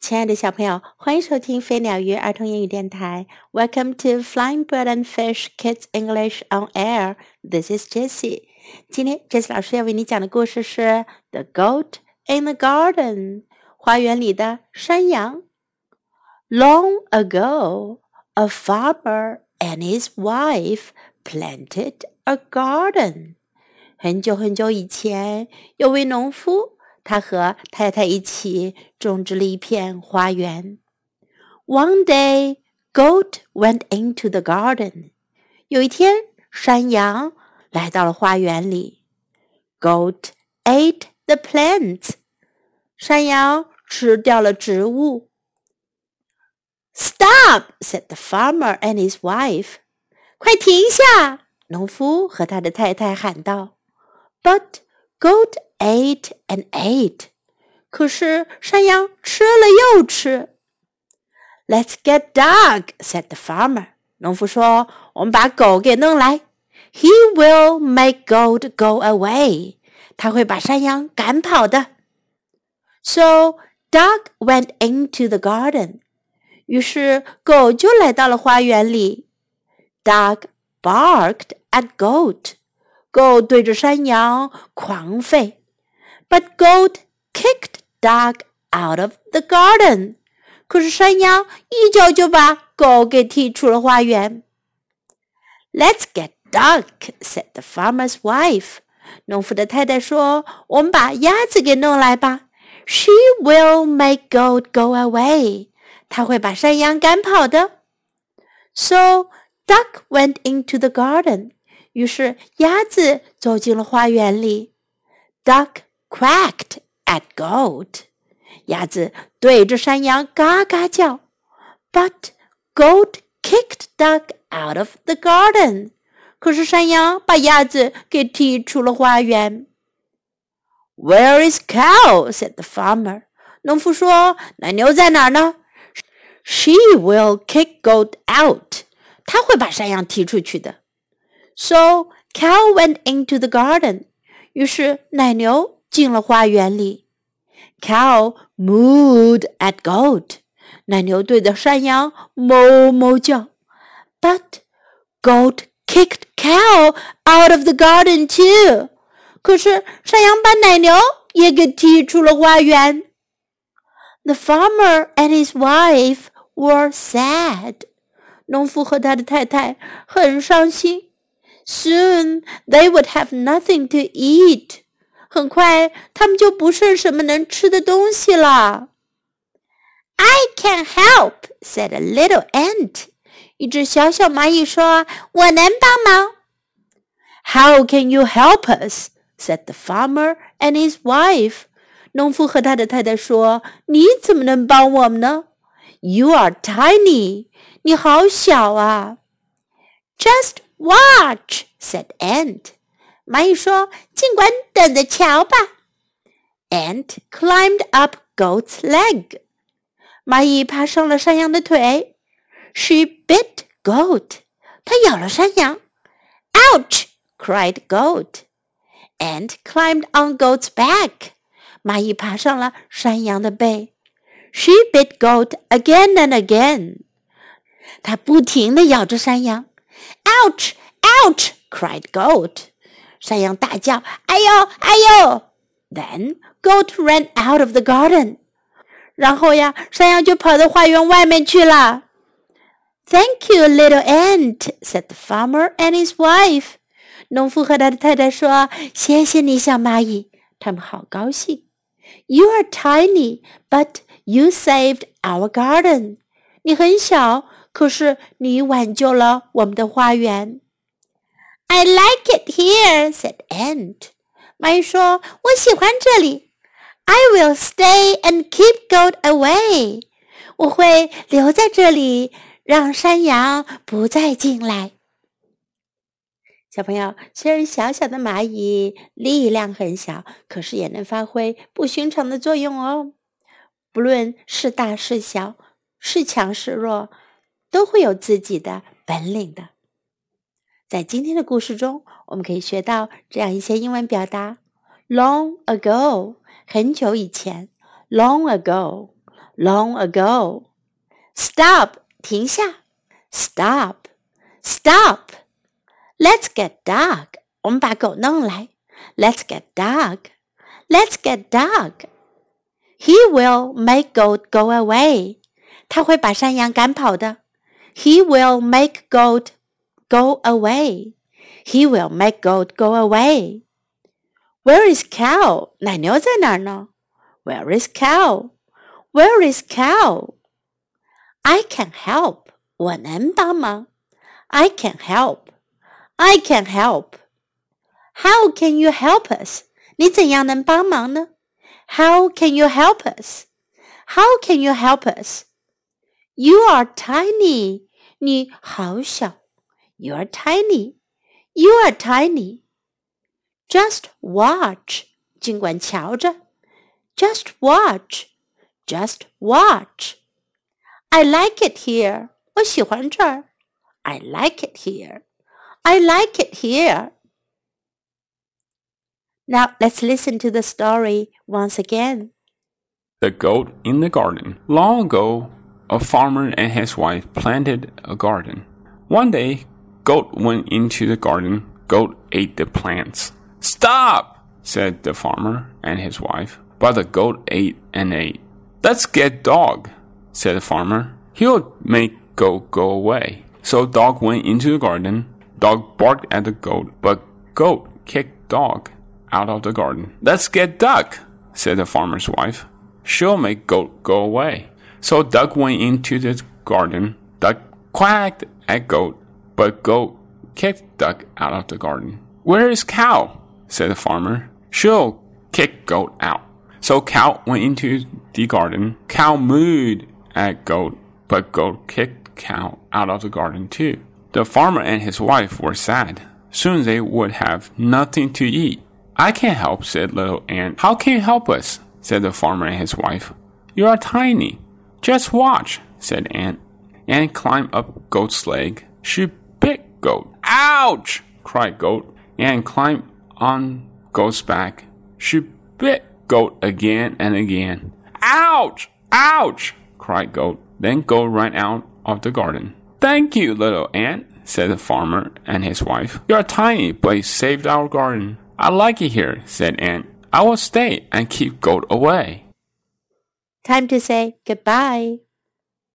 亲爱的小朋友，欢迎收听飞鸟鱼儿童英语电台。Welcome to Flying Bird and Fish Kids English on Air. This is Jessie. 今天 Jessie 老师要为你讲的故事是《The Goat in the Garden》花园里的山羊。Long ago, a farmer and his wife planted a garden. 很久很久以前，有位农夫。他和太太一起种植了一片花园。One day, goat went into the garden. 有一天，山羊来到了花园里。Goat ate the plants. 山羊吃掉了植物。Stop! said the farmer and his wife. 快停下！农夫和他的太太喊道。But goat ate and ate，可是山羊吃了又吃。Let's get dog," said the farmer. 农夫说：“我们把狗给弄来。He will make goat go away. 他会把山羊赶跑的。So dog went into the garden. 于是狗就来到了花园里。Dog barked at goat. 狗对着山羊狂吠。 but goat kicked dog out of the garden. 可是山羊一脚就把狗给踢出了花园。Let's get duck," said the farmer's wife. 农夫的太太说：“我们把鸭子给弄来吧。She will make goat go away. 她会把山羊赶跑的。So duck went into the garden. 于是鸭子走进了花园里。Duck quacked at goat. 鸭子对着山羊嘎嘎叫，But goat kicked duck out of the garden. 可是山羊把鸭子给踢出了花园。Where is cow? said the farmer. 农夫说：“奶牛在哪儿呢？”She will kick goat out. 她会把山羊踢出去的。So cow went into the garden. 于是奶牛 进了花园里。Cow mooed at goat，奶牛对着山羊哞哞叫。But goat kicked cow out of the garden too。可是山羊把奶牛也给踢出了花园。The farmer and his wife were sad。农夫和他的太太很伤心。Soon they would have nothing to eat。 很快，他们就不剩什么能吃的东西了。I can help," said a little ant. 一只小小蚂蚁说：“我能帮忙。” How can you help us? said the farmer and his wife. 农夫和他的太太说：“你怎么能帮我们呢？You are tiny. 你好小啊。”Just watch, said ant. 蚂蚁说：“尽管等着瞧吧。” Ant climbed up goat's leg. 蚂蚁爬上了山羊的腿。She bit goat. 它咬了山羊。Ouch! cried goat. Ant climbed on goat's back. 蚂蚁爬上了山羊的背。She bit goat again and again. 它不停地咬着山羊。Ouch! Ouch! cried goat. 山羊大叫：“哎呦，哎呦！” Then goat ran out of the garden. 然后呀，山羊就跑到花园外面去了。Thank you, little ant," said the farmer and his wife. 农夫和他的太太说：“谢谢你，小蚂蚁。”他们好高兴。You are tiny, but you saved our garden. 你很小，可是你挽救了我们的花园。I like it here," said Ant. 蚂蚁说：“我喜欢这里。” I will stay and keep goat away. 我会留在这里，让山羊不再进来。小朋友，虽然小小的蚂蚁力量很小，可是也能发挥不寻常的作用哦。不论是大是小，是强是弱，都会有自己的本领的。在今天的故事中，我们可以学到这样一些英文表达：long ago，很久以前；long ago。long ago. Stop, 停下。Stop, stop. Let's get dog. 我们把狗弄来。Let's get dog. Let's get dog. He will make goat go away. 他会把山羊赶跑的。He will make goat go away. He will make goat go away. Where is cow? 奶牛在哪儿呢？Where is cow? Where is cow? I can help. 我能帮忙。I can help. I can help. How can you help us? 你怎样能帮忙呢？How can you help us? How can you help us? You are tiny. 你好小。 You are tiny. You are tiny. Just watch. 尽管瞧着。Just watch. Just watch. I like it here. 我喜欢这儿。I like it here. I like it here. Now let's listen to the story once again. The Goat in the Garden. Long ago, a farmer and his wife planted a garden. One day, Goat went into the garden. Goat ate the plants. Stop! said the farmer and his wife. But the goat ate and ate. Let's get dog, said the farmer. He'll make goat go away. So dog went into the garden. Dog barked at the goat, but goat kicked dog out of the garden. Let's get duck, said the farmer's wife. She'll make goat go away. So duck went into the garden. Duck quacked at goat, but goat kicked duck out of the garden. Where is cow? said the farmer. She'll kick goat out. So cow went into the garden. Cow mooed at goat, but goat kicked cow out of the garden too. The farmer and his wife were sad. Soon they would have nothing to eat. I can't help, said little ant. How can you help us? said the farmer and his wife. You are tiny. Just watch, said ant. Ant climbed up goat's leg. She goat. Ouch! cried goat. and climbed on goat's back. She bit goat again and again. Ouch! Ouch! cried goat. Then goat ran out of the garden. Thank you, little ant, said the farmer and his wife. You are tiny, but you saved our garden. I like it here, said ant. I will stay and keep goat away. Time to say goodbye.